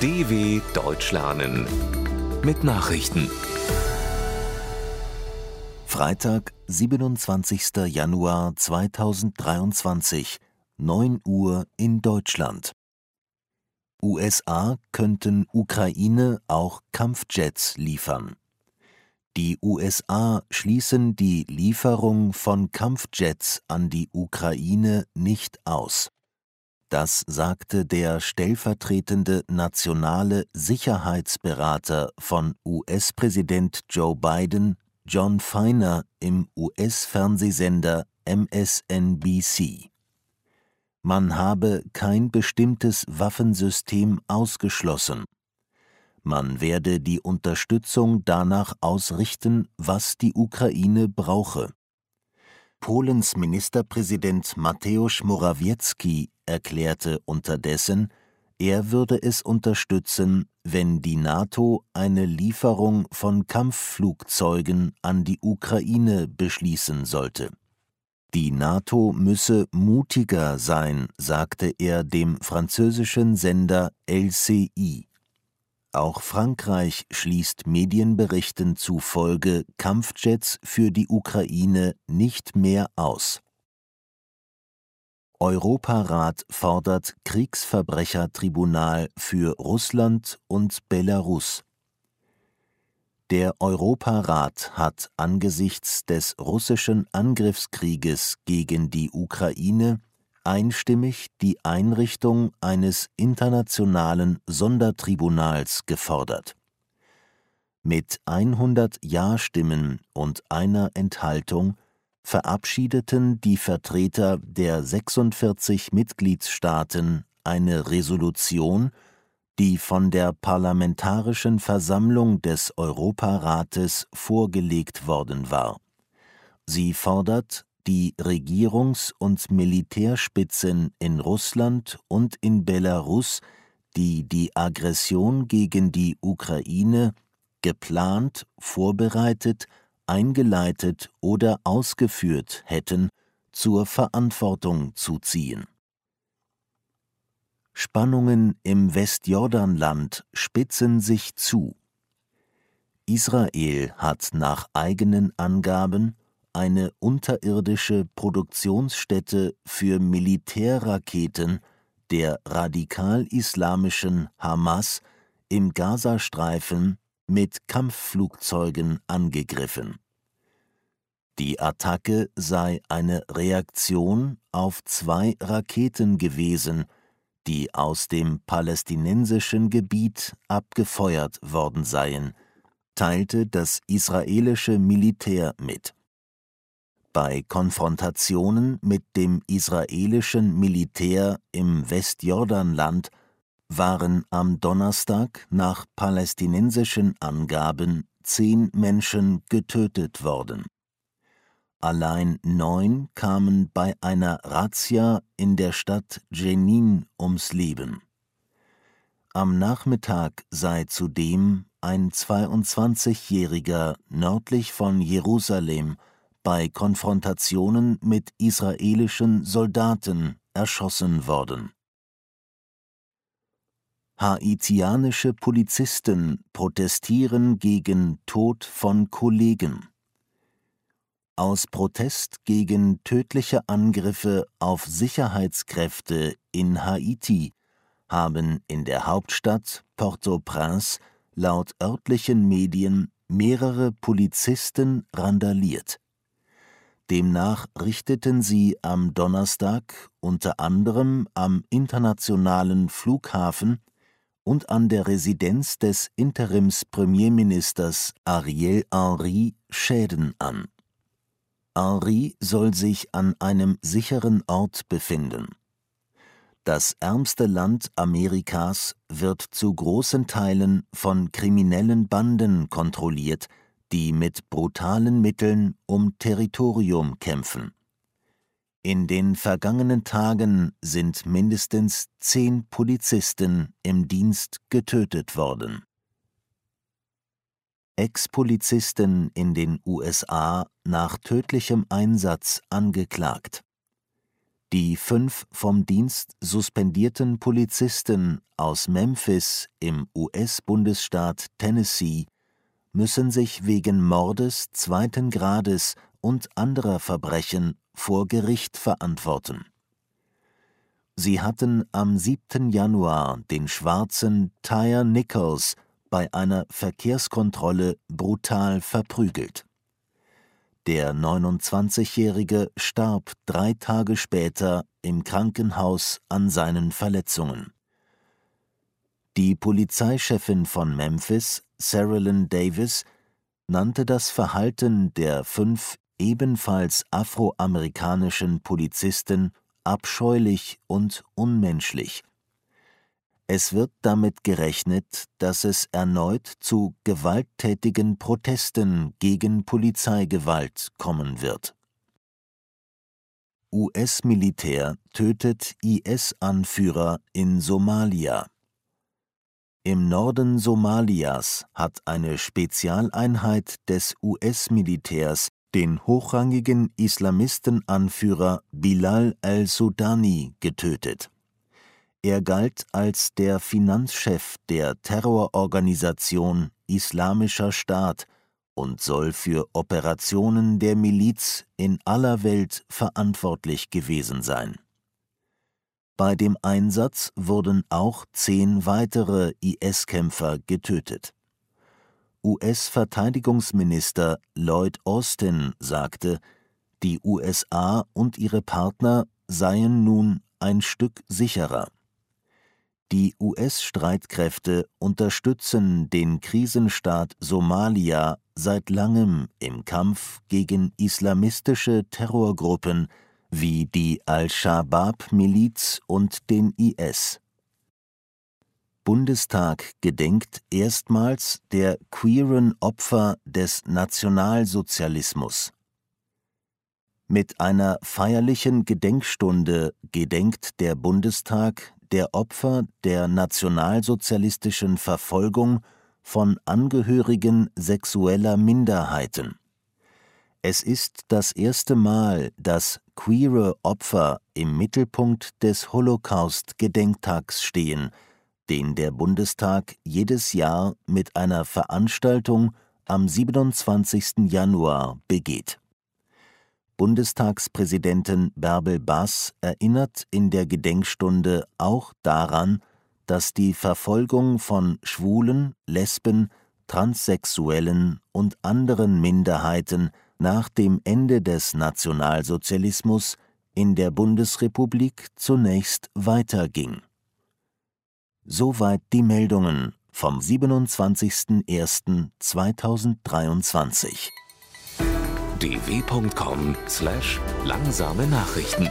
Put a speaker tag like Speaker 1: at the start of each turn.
Speaker 1: DW Deutsch lernen mit Nachrichten.
Speaker 2: Freitag, 27. Januar 2023, 9 Uhr in Deutschland. USA könnten Ukraine auch Kampfjets liefern. Die USA schließen die Lieferung von Kampfjets an die Ukraine nicht aus. Das sagte der stellvertretende nationale Sicherheitsberater von US-Präsident Joe Biden, John Feiner, im US-Fernsehsender MSNBC. Man habe kein bestimmtes Waffensystem ausgeschlossen. Man werde die Unterstützung danach ausrichten, was die Ukraine brauche. Polens Ministerpräsident Mateusz Morawiecki erklärte unterdessen, er würde es unterstützen, wenn die NATO eine Lieferung von Kampfflugzeugen an die Ukraine beschließen sollte. Die NATO müsse mutiger sein, sagte er dem französischen Sender LCI. Auch Frankreich schließt Medienberichten zufolge Kampfjets für die Ukraine nicht mehr aus. Europarat fordert Kriegsverbrechertribunal für Russland und Belarus. Der Europarat hat angesichts des russischen Angriffskrieges gegen die Ukraine einstimmig die Einrichtung eines internationalen Sondertribunals gefordert. Mit 100 Ja-Stimmen und einer Enthaltung verabschiedeten die Vertreter der 46 Mitgliedstaaten eine Resolution, die von der Parlamentarischen Versammlung des Europarates vorgelegt worden war. Sie fordert die Regierungs- und Militärspitzen in Russland und in Belarus, die die Aggression gegen die Ukraine geplant, vorbereitet, eingeleitet oder ausgeführt hätten, zur Verantwortung zu ziehen. Spannungen im Westjordanland spitzen sich zu. Israel hat nach eigenen Angaben eine unterirdische Produktionsstätte für Militärraketen der radikal-islamischen Hamas im Gazastreifen mit Kampfflugzeugen angegriffen. Die Attacke sei eine Reaktion auf zwei Raketen gewesen, die aus dem palästinensischen Gebiet abgefeuert worden seien, teilte das israelische Militär mit. Bei Konfrontationen mit dem israelischen Militär im Westjordanland waren am Donnerstag nach palästinensischen Angaben zehn Menschen getötet worden. Allein neun kamen bei einer Razzia in der Stadt Jenin ums Leben. Am Nachmittag sei zudem ein 22-Jähriger nördlich von Jerusalem bei Konfrontationen mit israelischen Soldaten erschossen worden. Haitianische Polizisten protestieren gegen Tod von Kollegen. Aus Protest gegen tödliche Angriffe auf Sicherheitskräfte in Haiti haben in der Hauptstadt Port-au-Prince laut örtlichen Medien mehrere Polizisten randaliert. Demnach richteten sie am Donnerstag unter anderem am internationalen Flughafen und an der Residenz des Interims-Premierministers Ariel Henry Schäden an. Henry soll sich an einem sicheren Ort befinden. Das ärmste Land Amerikas wird zu großen Teilen von kriminellen Banden kontrolliert, die mit brutalen Mitteln um Territorium kämpfen. In den vergangenen Tagen sind mindestens zehn Polizisten im Dienst getötet worden. Ex-Polizisten in den USA nach tödlichem Einsatz angeklagt. Die fünf vom Dienst suspendierten Polizisten aus Memphis im US-Bundesstaat Tennessee müssen sich wegen Mordes zweiten Grades und anderer Verbrechen vor Gericht verantworten. Sie hatten am 7. Januar den schwarzen Tyre Nichols bei einer Verkehrskontrolle brutal verprügelt. Der 29-Jährige starb drei Tage später im Krankenhaus an seinen Verletzungen. Die Polizeichefin von Memphis, Sarah Lynn Davis, nannte das Verhalten der fünf ebenfalls afroamerikanischen Polizisten abscheulich und unmenschlich es wird damit gerechnet, dass es erneut zu gewalttätigen Protesten gegen Polizeigewalt kommen wird. US-Militär tötet IS-Anführer in Somalia. Im Norden Somalias hat eine Spezialeinheit des US-Militärs den hochrangigen Islamistenanführer Bilal al-Sudani getötet er galt als der Finanzchef der Terrororganisation Islamischer Staat und soll für Operationen der Miliz in aller Welt verantwortlich gewesen sein. Bei dem Einsatz wurden auch zehn weitere IS-Kämpfer getötet. US-Verteidigungsminister Lloyd Austin sagte, die USA und ihre Partner seien nun ein Stück sicherer. Die US-Streitkräfte unterstützen den Krisenstaat Somalia seit langem im Kampf gegen islamistische Terrorgruppen wie die Al-Shabaab-Miliz und den IS. Bundestag gedenkt erstmals der queeren Opfer des Nationalsozialismus. Mit einer feierlichen Gedenkstunde gedenkt der Bundestag der Opfer der nationalsozialistischen Verfolgung von Angehörigen sexueller Minderheiten. Es ist das erste Mal, dass queere Opfer im Mittelpunkt des Holocaust-Gedenktags stehen, den der Bundestag jedes Jahr mit einer Veranstaltung am 27. Januar begeht Bundestagspräsidentin Bärbel Baas erinnert in der Gedenkstunde auch daran, dass die Verfolgung von Schwulen, Lesben, Transsexuellen und anderen Minderheiten nach dem Ende des Nationalsozialismus in der Bundesrepublik zunächst weiterging. Soweit die Meldungen vom 27.01.2023
Speaker 1: dw.com/langsame Nachrichten